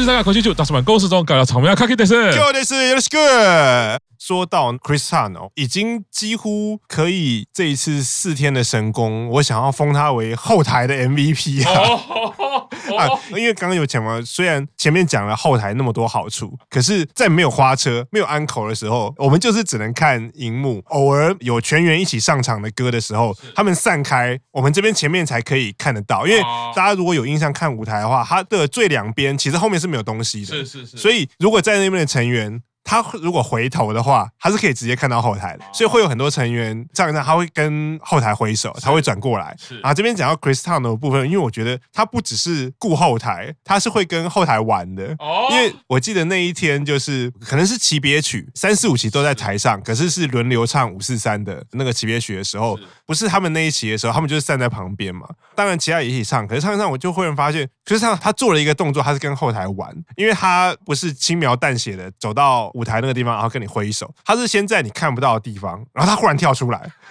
东京三个口气球，大叔们公司中搞了草莓卡 K 的是。Go this is good。说到 Chris Tunnell 已经几乎可以这一次四天的神功，我想要封他为后台的 MVP 啊！啊，因为刚刚有讲嘛，虽然前面讲了后台那么多好处，可是，在没有花车、没有安口的时候，我们就是只能看荧幕。偶尔有全员一起上场的歌的时候，他们散开，我们这边前面才可以看得到。因为大家如果有印象看舞台的话，它的最两边其实后面是没有东西的，是是是。所以如果在那边的成员。他如果回头的话，他是可以直接看到后台的，所以会有很多成员这样，他会跟后台挥手，他会转过来。是啊，这边讲到 Chris Tunnell 的部分，因为我觉得他不只是顾后台，他是会跟后台玩的。哦因为我记得那一天就是可能是级别曲，三四五期都在台上，可是是轮流唱五四三的那个级别曲的时候，不是他们那一期的时候，他们就是站在旁边嘛。当然其他也一起唱，可是唱一唱我就忽然发现，Chris Tunnell 他做了一个动作，他是跟后台玩，因为他不是轻描淡写的走到。舞台那个地方，然后跟你挥手，他是先在你看不到的地方，然后他忽然跳出来，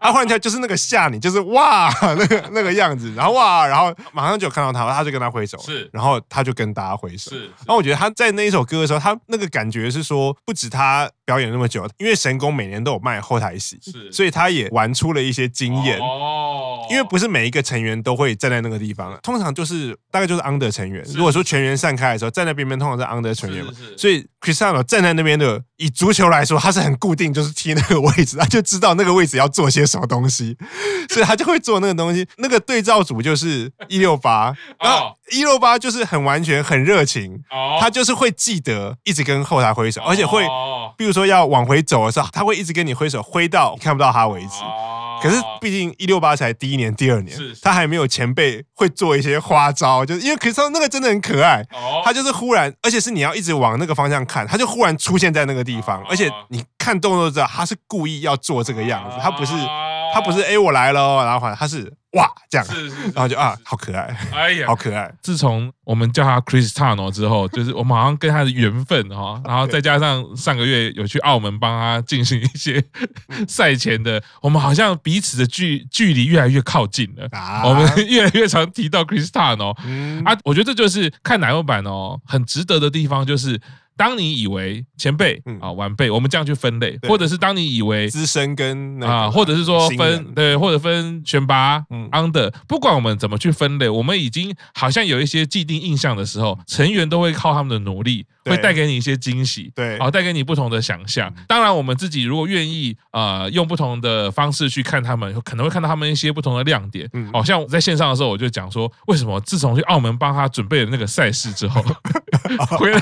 他忽然跳，就是那个吓你，就是哇，那个那个样子，然后哇，然后马上就看到他，他就跟他挥手，是，然后他就跟大家挥手，是。然后我觉得他在那一首歌的时候，他那个感觉是说，不止他表演那么久，因为神功每年都有卖后台戏，是，所以他也玩出了一些经验哦。因为不是每一个成员都会站在那个地方，通常就是大概就是 under 成员。如果说全员散开的时候，站在边边通常是 under 成员嘛，所以 Chris Tunnell 站在那边的，以足球来说，他是很固定，就是踢那个位置，他就知道那个位置要做些什么东西，所以他就会做那个东西。那个对照组就是一六八，然后一六八就是很完全很热情，他就是会记得一直跟后台挥手，而且会，比如说要往回走的时候，他会一直跟你挥手，挥到你看不到他为止。可是毕竟一六八才第一年、第二年，他还没有前辈会做一些花招，就是因为 Chris Tunnell 那个真的很可爱，他就是忽然，而且是你要一直往那个方向看，他就忽然出现在那个地方，而且你看动作都知道他是故意要做这个样子，他不是他不是哎我来了，然后好像他是。哇，这样，是是是，然后就啊，好可爱，哎呀，好可爱。自从我们叫他 Chris Tunnell 之后，就是我们好像跟他的缘分哈，然后再加上上个月有去澳门帮他进行一些赛前的，我们好像彼此的距距离越来越靠近了，我们越来越常提到 Chris Tunnell 啊，我觉得这就是看奶油版哦，很值得的地方就是。当你以为前辈啊晚辈，我们这样去分类，或者是当你以为资深跟啊，或者是说分对，或者分选拔 under，不管我们怎么去分类，我们已经好像有一些既定印象的时候，成员都会靠他们的努力，会带给你一些惊喜，对，啊，带给你不同的想象。当然，我们自己如果愿意啊，用不同的方式去看他们，可能会看到他们一些不同的亮点。嗯。好像在线上的时候，我就讲说，为什么自从去澳门帮他准备了那个赛事之后，回来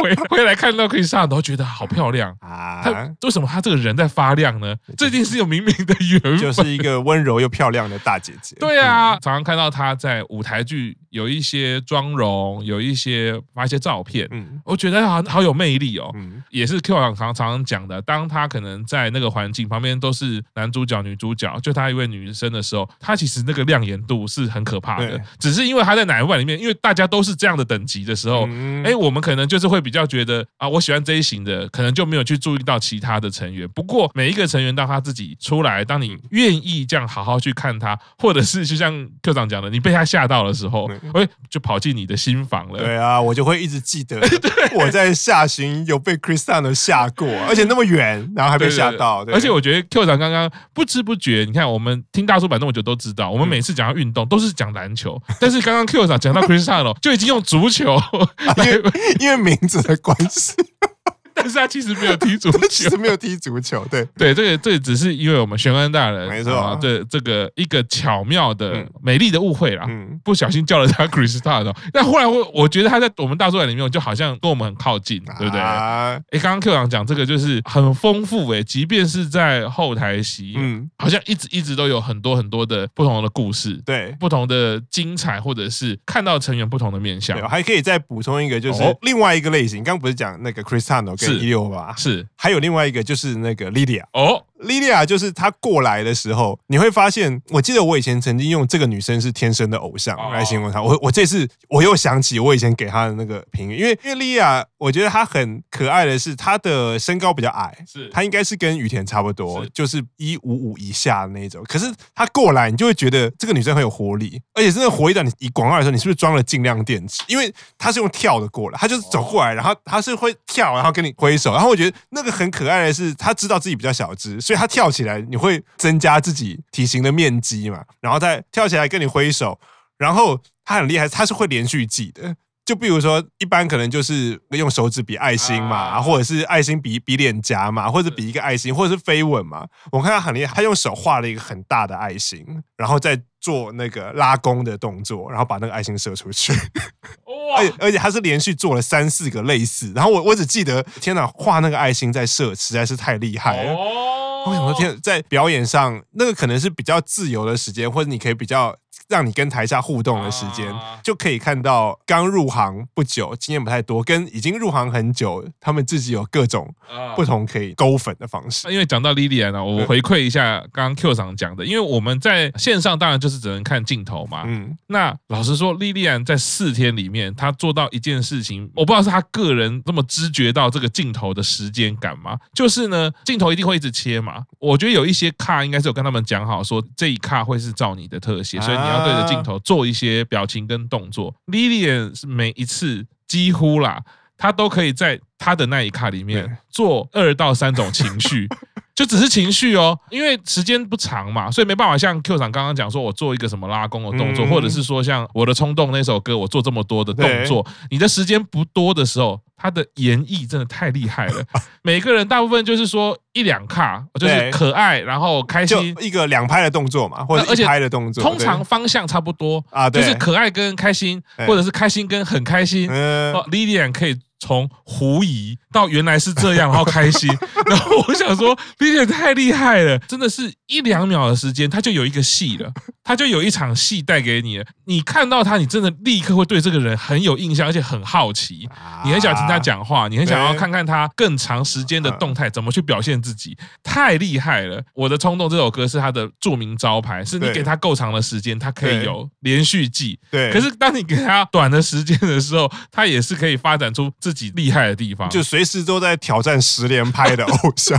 回。回来看到 Chris Tunnell 都觉得好漂亮啊！他为什么他这个人在发亮呢？这一定是有明明的缘分，就是一个温柔又漂亮的大姐姐。对啊，常常看到她在舞台剧有一些妆容，有一些发一些照片，嗯，我觉得好好有魅力哦。嗯，也是 Q 长常常讲的，当他可能在那个环境旁边都是男主角、女主角，就他一位女生的时候，他其实那个亮眼度是很可怕的。只是因为他在乃木坂里面，因为大家都是这样的等级的时候，哎，我们可能就是会比较觉得啊，我喜欢这一型的，可能就没有去注意到其他的成员。不过每一个成员当他自己出来，当你愿意这样好好去看他，或者是就像 Q 长讲的，你被他吓到的时候，哎，就跑进你的心房了。对啊，我就会一直记得 我在下行有被 Chris Tunnell 吓过，而且那么远，然后还被吓到。而且我觉得 Q 长刚刚不知不觉，你看我们听大叔版那么久都知道，我们每次讲到运动都是讲篮球，但是刚刚 Q 长讲到 Chris Tunnell 就已经用足球，因为因为名字的关系。但是他其实没有踢足球，其实没有踢足球。对对，这个这个只是因为我们玄关大人没错啊，这这个一个巧妙的美丽的误会啦，嗯，不小心叫了他 Chris Tunnell。但后来我我觉得他在我们大作战里面就好像跟我们很靠近，对不对？哎，刚刚 Q 长讲这个就是很丰富哎，即便是在后台席，嗯，好像一直一直都有很多很多的不同的故事，对，不同的精彩，或者是看到成员不同的面相。还可以再补充一个，就是另外一个类型，刚刚不是讲那个 Chris Tunnell。是一六八，是。还有另外一个就是那个 Lydia 哦莉莉亚就是她过来的时候，你会发现，我记得我以前曾经用这个女生是天生的偶像来形容她。我我这次我又想起我以前给她的那个评语，因为因为莉莉亚，我觉得她很可爱的是她的身高比较矮，是她应该是跟雨田差不多，就是一五五以下的那种。可是她过来，你就会觉得这个女生很有活力，而且真的活力到你以广告来说，你是不是装了尽量电池？因为她是用跳的过来，她就是走过来，然后她是会跳，然后跟你挥手，然后我觉得那个很可爱的是，她知道自己比较小只，所以他跳起来你会增加自己体型的面积嘛，然后再跳起来跟你挥手，然后他很厉害，他是会连续记的。就比如说，一般可能就是用手指比爱心嘛，或者是爱心比比脸颊嘛，或者比一个爱心，或者是飞吻嘛。我看他很厉害，他用手画了一个很大的爱心，然后再做那个拉弓的动作，然后把那个爱心射出去。哇！而且而且他是连续做了三四个类似，然后我我只记得，天哪，画那个爱心在射，实在是太厉害了。我想说，天，在表演上那个可能是比较自由的时间，或者你可以比较。让你跟台下互动的时间，就可以看到刚入行不久、经验不太多，跟已经入行很久，他们自己有各种不同可以勾粉的方式。因为讲到莉莉安呢，我回馈一下刚刚 Q 长讲的，因为我们在线上当然就是只能看镜头嘛。嗯，那老实说，莉莉安在四天里面，她做到一件事情，我不知道是她个人这么知觉到这个镜头的时间感吗？就是呢，镜头一定会一直切嘛。我觉得有一些卡应该是有跟他们讲好，说这一卡会是照你的特写，所以你要。对着镜头做一些表情跟动作，Lilian 是每一次几乎啦，他都可以在他的那一卡里面做二到三种情绪，就只是情绪哦，因为时间不长嘛，所以没办法像 Q 厂刚刚讲说，我做一个什么拉弓的动作，或者是说像我的冲动那首歌，我做这么多的动作，你的时间不多的时候。他的演绎真的太厉害了，每个人大部分就是说一两卡，就是可爱，然后开心，就一个两拍的动作嘛，或者一拍的动作，通常方向差不多啊，就是可爱跟开心，或者是开心跟很开心。哦，Lilian 可以。从狐疑到原来是这样，然后开心，然后我想说，莉莉太厉害了，真的是一两秒的时间，他就有一个戏了，他就有一场戏带给你了。你看到他，你真的立刻会对这个人很有印象，而且很好奇，你很想听他讲话，你很想要看看他更长时间的动态怎么去表现自己，太厉害了。我的冲动这首歌是他的著名招牌，是你给他够长的时间，他可以有连续剧。对，可是当你给他短的时间的时候，他也是可以发展出。自己厉害的地方，就随时都在挑战十连拍的偶像。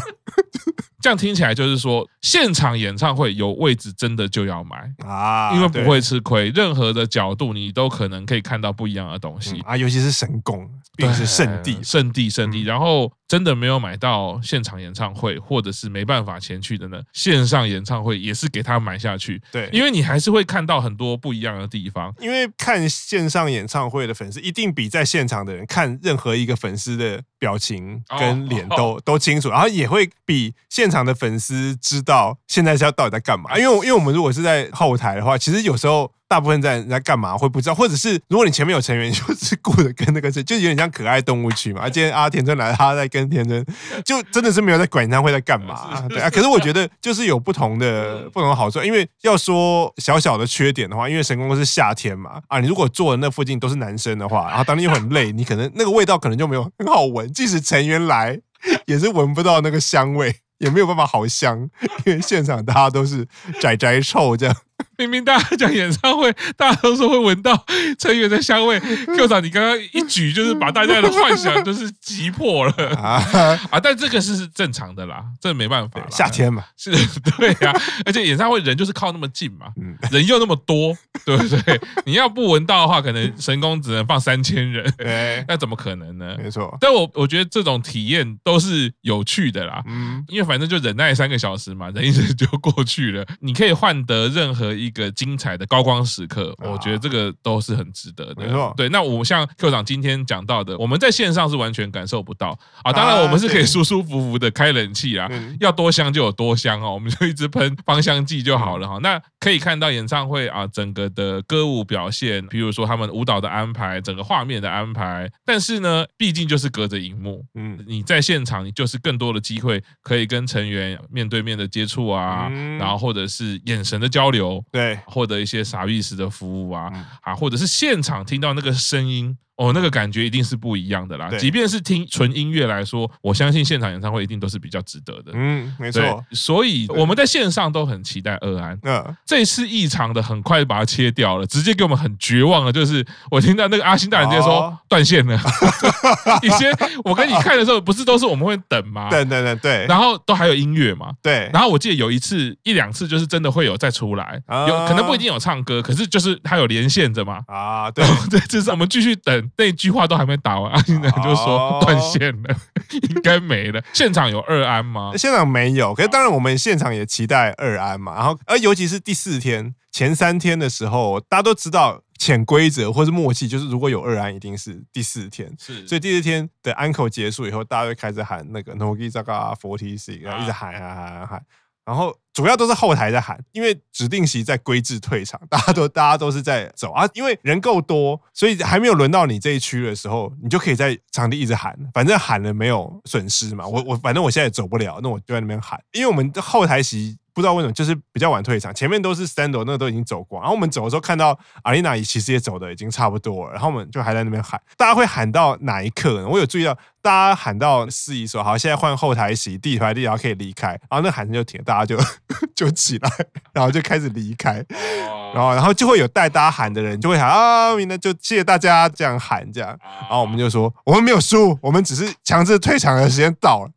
这样听起来就是说，现场演唱会有位置真的就要买啊，因为不会吃亏。任何的角度你都可能可以看到不一样的东西啊，尤其是神宫，并是圣地，圣地，圣地。然后真的没有买到现场演唱会，或者是没办法前去的呢，线上演唱会也是给他买下去。对，因为你还是会看到很多不一样的地方。因为看线上演唱会的粉丝，一定比在现场的人看任何一个粉丝的表情跟脸都都清楚，然后也会比现场。场的粉丝知道现在是要到底在干嘛？因为因为我们如果是在后台的话，其实有时候大部分在在干嘛会不知道，或者是如果你前面有成员，就是顾着跟那个就有点像可爱动物区嘛。今天阿田真来，他在跟田真，就真的是没有在管演唱会在干嘛。对啊，可是我觉得就是有不同的不同的好处。因为要说小小的缺点的话，因为神宫是夏天嘛啊，你如果坐的那附近都是男生的话，然后当天又很累，你可能那个味道可能就没有很好闻，即使成员来也是闻不到那个香味。也没有办法好香，因为现场大家都是宅宅臭这样。明明大家讲演唱会，大家都说会闻到成员的香味。Q 长，你刚刚一举就是把大家的幻想就是击破了啊！啊，但这个是正常的啦，这没办法。夏天嘛，是，对呀、啊。而且演唱会人就是靠那么近嘛，人又那么多，对不对？你要不闻到的话，可能神宫只能放三千人，那怎么可能呢？没错。但我我觉得这种体验都是有趣的啦，嗯，因为反正就忍耐三个小时嘛，忍一忍就过去了。你可以换得任何一。一个精彩的高光时刻，我觉得这个都是很值得的。没错，对。那我像 Q 长今天讲到的，我们在线上是完全感受不到啊。当然，我们是可以舒舒服服的开冷气啊，要多香就有多香哦，我们就 一直喷芳香剂就好了哈。那可以看到演唱会啊，整个的歌舞表现，比如说他们舞蹈的安排，整个画面的安排。但是呢，毕竟就是隔着荧幕，嗯，你在现场，你就是更多的机会可以跟成员面对面的接触啊，然后或者是眼神的交流。对，获得一些啥意思的服务啊，啊，或者是现场听到那个声音，哦，那个感觉一定是不一样的啦。即便是听纯音乐来说，我相信现场演唱会一定都是比较值得的。嗯，没错。所以我们在线上都很期待二安。嗯，这次异常的很快把它切掉了，直接给我们很绝望的，就是我听到那个阿星大人直接说断线了。以前我跟你看的时候，不是都是我们会等吗？对对对对。然后都还有音乐嘛？对。然后我记得有一次一两次，就是真的会有再出来，有可能不一定有唱歌，可是就是他有连线着嘛。啊，对，对，就是我们继续等，那句话都还没打完，阿星大人就说断线了，应该没了。现场有二安吗？现场没有，可是当然我们现场也期待二安嘛。然后，而尤其是第四天前三天的时候，大家都知道潜规则或是默契，就是如果有二安，一定是第四天。是，所以第四天的安口结束以后，大家会开始喊那个 Nogi Zaga Forty Six，然后一直喊喊喊喊喊。然后主要都是后台在喊，因为指定席在规制退场，大家都大家都是在走啊，因为人够多，所以还没有轮到你这一区的时候，你就可以在场地一直喊，反正喊了没有损失嘛。我我反正我现在也走不了，那我就在那边喊，因为我们后台席。不知道为什么，就是比较晚退场，前面都是 stand 那个都已经走光，然后我们走的时候看到阿丽娜也其实也走的已经差不多了，然后我们就还在那边喊，大家会喊到哪一刻呢？我有注意到，大家喊到司仪说好，现在换后台席，第一排第二可以离开，然后那喊声就停，大家就 就起来，然后就开始离开。然后，然后就会有带大家喊的人，就会喊啊，明天就谢谢大家这样喊这样。然后我们就说，我们没有输，我们只是强制退场的时间到了。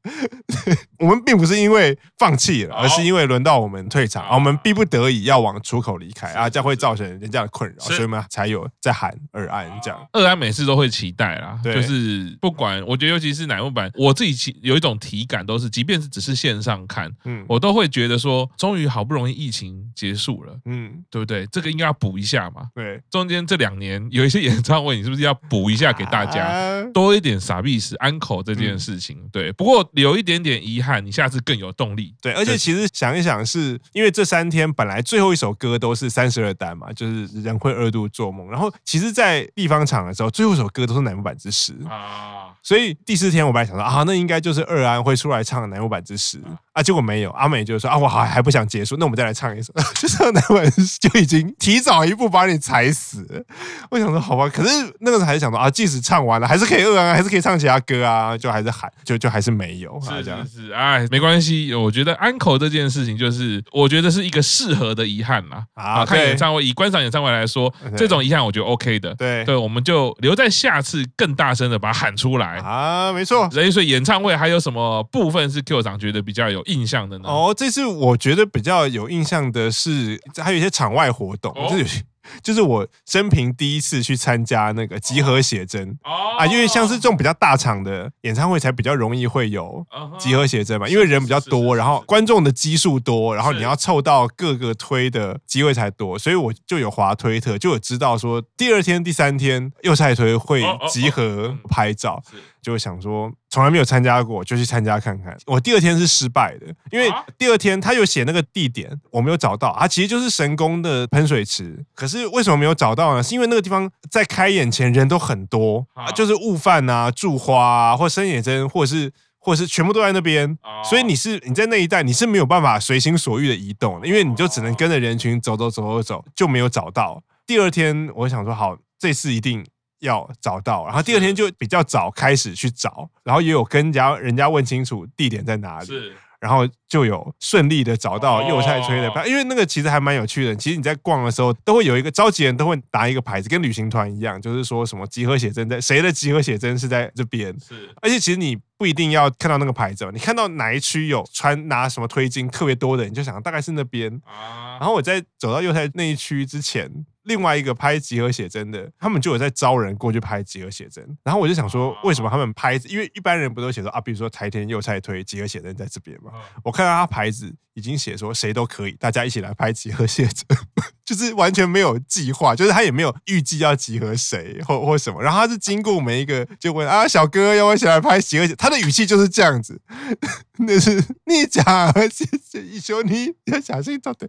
我们并不是因为放弃了，而是因为轮到我们退场，我们逼不得已要往出口离开啊，这样会造成人家的困扰，所以我们才有在喊二安这样。二安每次都会期待啦，就是不管我觉得，尤其是乃木坂，我自己其有一种体感，都是即便是只是线上看，嗯，我都会觉得说，终于好不容易疫情结束了，嗯，对不对？这个应该要补一下嘛。对，中间这两年有一些演唱会，你是不是要补一下给大家多一点傻逼死安口这件事情？对，不过有一点点遗憾，你下次更有动力。对，而且其实想一想，是因为这三天本来最后一首歌都是三十二单嘛，就是人会二度做梦。然后其实，在地方场的时候，最后一首歌都是乃木坂之时啊，所以第四天我本来想说啊，那应该就是二安会出来唱乃木坂之十。啊，结果没有，阿美就说啊，我还还不想结束，那我们再来唱一首，就是乃木坂就已经提早一步把你踩死。我想说好吧，可是那个时候还是想说啊，即使唱完了，还是可以二安，还是可以唱其他歌啊，就还是喊，就就还是没有，是这样是，哎，没关系，我觉得安口这件事情就是，我觉得是一个适合的遗憾啦。啊，看演唱会，以观赏演唱会来说，这种遗憾我觉得 OK 的。对对，我们就留在下次更大声的把它喊出来啊，没错。所以演唱会还有什么部分是 Q 长觉得比较有印象的呢？哦，这次我觉得比较有印象的是，还有一些场外活动，哦、就是就是我生平第一次去参加那个集合写真、哦、啊，因为像是这种比较大场的演唱会，才比较容易会有集合写真嘛，因为人比较多，然后观众的基数多，然后你要凑到各个推的机会才多，所以我就有滑推特，就有知道说第二天、第三天右菜推会集合拍照。就想说从来没有参加过，就去参加看看。我第二天是失败的，因为第二天他有写那个地点，我没有找到。它其实就是神宫的喷水池，可是为什么没有找到呢？是因为那个地方在开演前人都很多，啊就是悟饭啊、住花啊，或深野真，或者是或者是全部都在那边，所以你是你在那一带你是没有办法随心所欲的移动的，因为你就只能跟着人群走走走走走，就没有找到。第二天我想说好，这次一定。要找到，然后第二天就比较早开始去找，然后也有跟人家人家问清楚地点在哪里，是，然后就有顺利的找到右菜吹的票，因为那个其实还蛮有趣的。其实你在逛的时候，都会有一个召集人都会拿一个牌子，跟旅行团一样，就是说什么集合写真在谁的集合写真是在这边，是，而且其实你不一定要看到那个牌子，你看到哪一区有穿拿什么推进特别多的，你就想大概是那边。啊然后我在走到右菜那一区之前。另外一个拍集合写真的，他们就有在招人过去拍集合写真，然后我就想说，为什么他们拍？因为一般人不都写说啊，比如说台田右菜推集合写真在这边嘛。我看到他牌子已经写说谁都可以，大家一起来拍集合写真，就是完全没有计划，就是他也没有预计要集合谁或或什么。然后他是经过每一个就问啊，小哥要不要一起来拍集合写？他的语气就是这样子，那是你讲，谢谢一休，你要小心找对。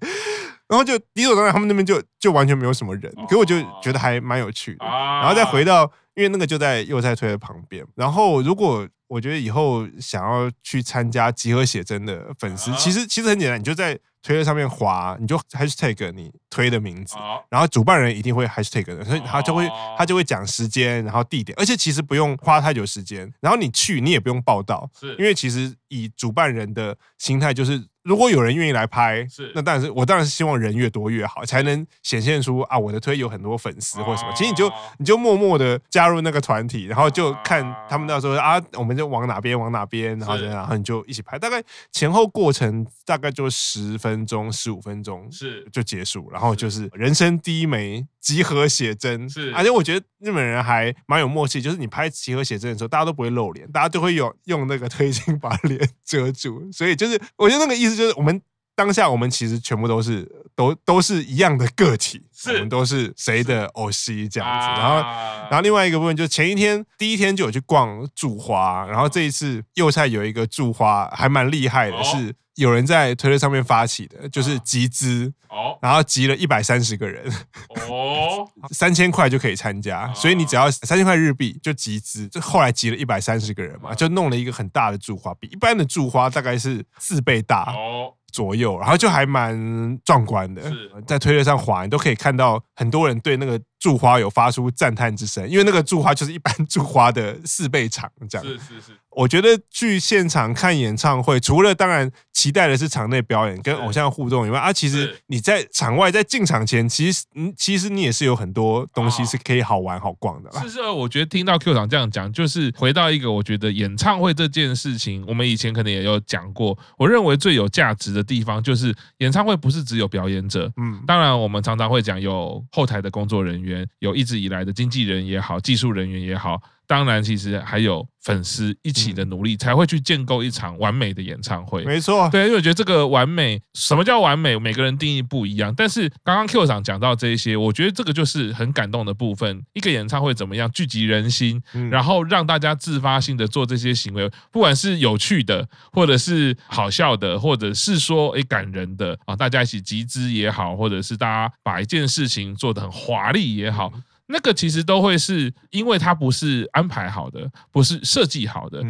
然后就理所当然，他们那边就就完全没有什么人，可我就觉得还蛮有趣的。然后再回到，因为那个就在右菜推的旁边。然后如果我觉得以后想要去参加集合写真的粉丝，其实其实很简单，你就在推特上面划，你就 hashtag 你推的名字，然后主办人一定会 hashtag 的，所以他就会他就会讲时间，然后地点，而且其实不用花太久时间，然后你去你也不用报道，是因为其实以主办人的心态就是。如果有人愿意来拍，是那当然是我当然是希望人越多越好，才能显现出啊我的推有很多粉丝或什么。其实你就你就默默的加入那个团体，然后就看他们到时候啊，我们就往哪边往哪边，然后然后你就一起拍。大概前后过程大概就十分钟十五分钟是就结束，然后就是人生第一枚集合写真是，而且我觉得日本人还蛮有默契，就是你拍集合写真的时候，大家都不会露脸，大家都会有用那个推镜 把脸遮住，所以就是我觉得那个意思。就是我们当下，我们其实全部都是都都是一样的个体，是我们都是谁的偶戏这样子。然后，然后另外一个部分就是前一天第一天就有去逛驻花，然后这一次右菜有一个驻花还蛮厉害的，是有人在推特上面发起的，就是集资哦，然后集了一百三十个人哦，三千块就可以参加，所以你只要三千块日币就集资，就后来集了一百三十个人嘛，就弄了一个很大的驻花，比一般的驻花大概是四倍大哦。左右，然后就还蛮壮观的，在推特上滑，你都可以看到很多人对那个。驻花有发出赞叹之声，因为那个驻花就是一般驻花的四倍长，这样。是是是。我觉得去现场看演唱会，除了当然期待的是场内表演跟偶像互动以外，啊，其实你在场外在进场前，其实嗯，其实你也是有很多东西是可以好玩好逛的啦。是是，我觉得听到 Q 长这样讲，就是回到一个我觉得演唱会这件事情，我们以前可能也有讲过。我认为最有价值的地方就是演唱会不是只有表演者，嗯，当然我们常常会讲有后台的工作人员。有一直以来的经纪人也好，技术人员也好。当然，其实还有粉丝一起的努力，才会去建构一场完美的演唱会。没错，对，因为我觉得这个完美，什么叫完美？每个人定义不一样。但是刚刚 Q 长讲到这一些，我觉得这个就是很感动的部分。一个演唱会怎么样聚集人心，然后让大家自发性的做这些行为，不管是有趣的，或者是好笑的，或者是说诶感人的啊，大家一起集资也好，或者是大家把一件事情做得很华丽也好。那个其实都会是因为它不是安排好的，不是设计好的。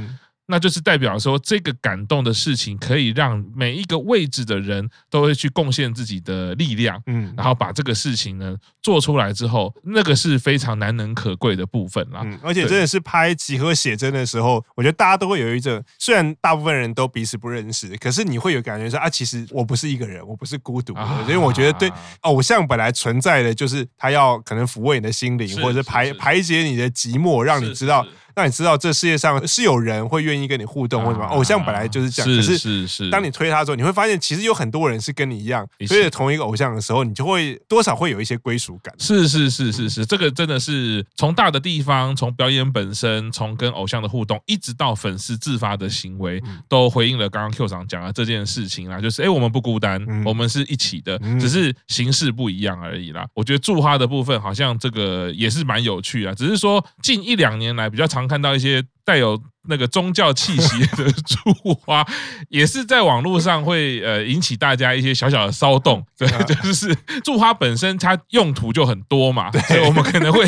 那就是代表说，这个感动的事情可以让每一个位置的人都会去贡献自己的力量，嗯，然后把这个事情呢做出来之后，那个是非常难能可贵的部分啦。嗯，而且真的是拍集合写真的时候，我觉得大家都会有一种，虽然大部分人都彼此不认识，可是你会有感觉说啊，其实我不是一个人，我不是孤独的，因为我觉得对偶像本来存在的就是他要可能抚慰你的心灵，或者是排排解你的寂寞，让你知道。让你知道这世界上是有人会愿意跟你互动，或什么偶像本来就是这样。是是是，当你推他的时候，你会发现其实有很多人是跟你一样推着同一个偶像的时候，你就会多少会有一些归属感。是是是是是，这个真的是从大的地方，从表演本身，从跟偶像的互动，一直到粉丝自发的行为，都回应了刚刚 Q 长讲的这件事情啦。就是哎，我们不孤单，我们是一起的，只是形式不一样而已啦。我觉得驻花的部分好像这个也是蛮有趣啊，只是说近一两年来比较常。看到一些带有那个宗教气息 的祝花，也是在网络上会呃引起大家一些小小的骚动。对，就是祝花本身它用途就很多嘛，所以我们可能会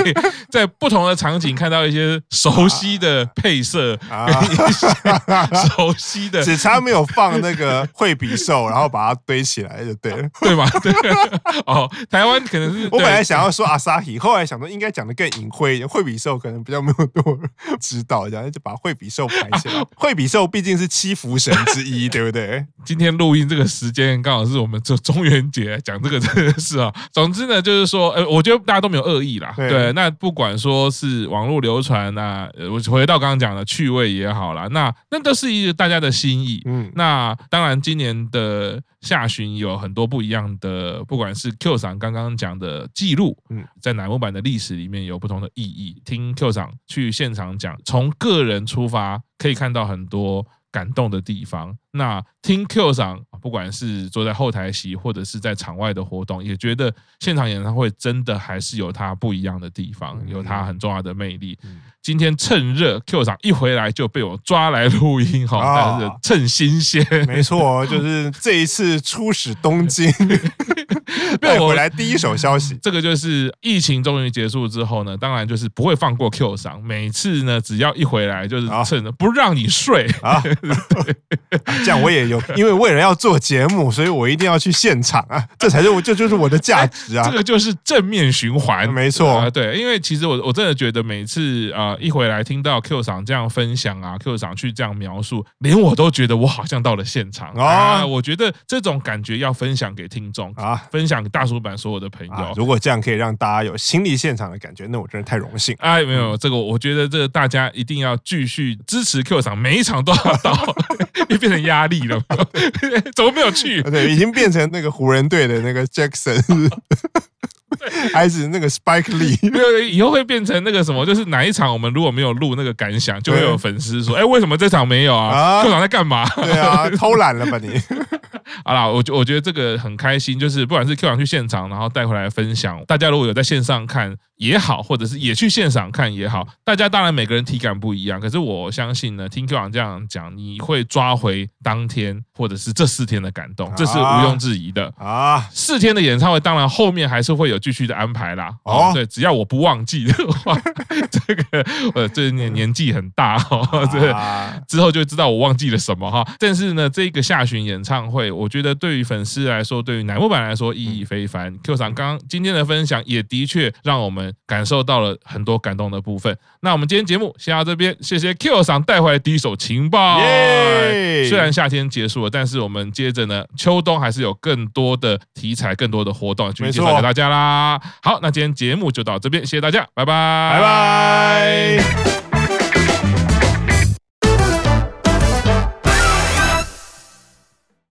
在不同的场景看到一些熟悉的 配色，熟悉的，只差没有放那个惠比寿，然后把它堆起来就对了，对吗？对。哦，台湾可能是 我本来想要说阿萨希，后来想说应该讲的更隐晦一点，惠比寿可能比较没有多知道，这样就把惠比寿排起来。惠比寿毕竟是七福神之一，对不对？今天录音这个时间刚好是我们这中元节讲这个这个事啊。总之呢，就是说，呃，我觉得大家都没有恶意啦。对，那不管说是网络流传啊，我回到刚刚讲的趣味也好啦，那那都是一个大家的心意。嗯，那当然今年的下旬有很多不一样的，不管是 Q 桑刚刚讲的记录，嗯，在乃木坂的历史里面有不同的意义。听 Q 桑去现场讲，从个人出发，可以看到很多感动的地方。那听 Q 赏，不管是坐在后台席，或者是在场外的活动，也觉得现场演唱会真的还是有它不一样的地方，有它很重要的魅力。今天趁热，Q 赏一回来就被我抓来录音，哈，但是趁新鲜。没错，就是这一次出使东京。带回来第一手消息，这个就是疫情终于结束之后呢，当然就是不会放过 Q 赏。每次呢，只要一回来就是趁着不让你睡啊，这样我也有，因为为了要做节目，所以我一定要去现场啊，这才是我 这就是我的价值啊，这个就是正面循环，没错。啊，对，因为其实我我真的觉得每次啊一回来听到 Q 厂这样分享啊，Q 厂去这样描述，连我都觉得我好像到了现场。啊，我觉得这种感觉要分享给听众啊，分享给大叔版所有的朋友，如果这样可以让大家有亲历现场的感觉，那我真的太荣幸。哎，没有这个，我觉得这个大家一定要继续支持 Q 厂，每一场都要到，又变成压力了，怎么没有去？对，已经变成那个湖人队的那个 Jackson。还是那个 Spike Lee，以后会变成那个什么？就是哪一场我们如果没有录那个感想，就会有粉丝说：“哎，为什么这场没有啊这场在干嘛？”对啊，偷懒了吧你？好啦，我我觉得这个很开心，就是不管是 Q 桑去现场，然后带回来分享，大家如果有在线上看也好，或者是也去现场看也好，大家当然每个人体感不一样，可是我相信呢，听 Q 桑这样讲，你会抓回当天或者是这四天的感动，这是毋庸置疑的啊。四天的演唱会，当然后面还是会有继续的安排啦。哦，对，只要我不忘记的话，这个呃，这年年纪很大 哦，这之后就知道我忘记了什么哈。但是呢，这个下旬演唱会，我觉得对于粉丝来说，对于乃木坂来说意义非凡。Q 厂刚刚今天的分享也的确让我们感受到了很多感动的部分。那我们今天节目先到这边，谢谢 Q 厂带回来第一手情报。虽然夏天结束了，但是我们接着呢，秋冬还是有更多的题材、更多的活动继续介绍给大家啦。好，那今天节目就到这边，谢谢大家，拜拜，拜拜。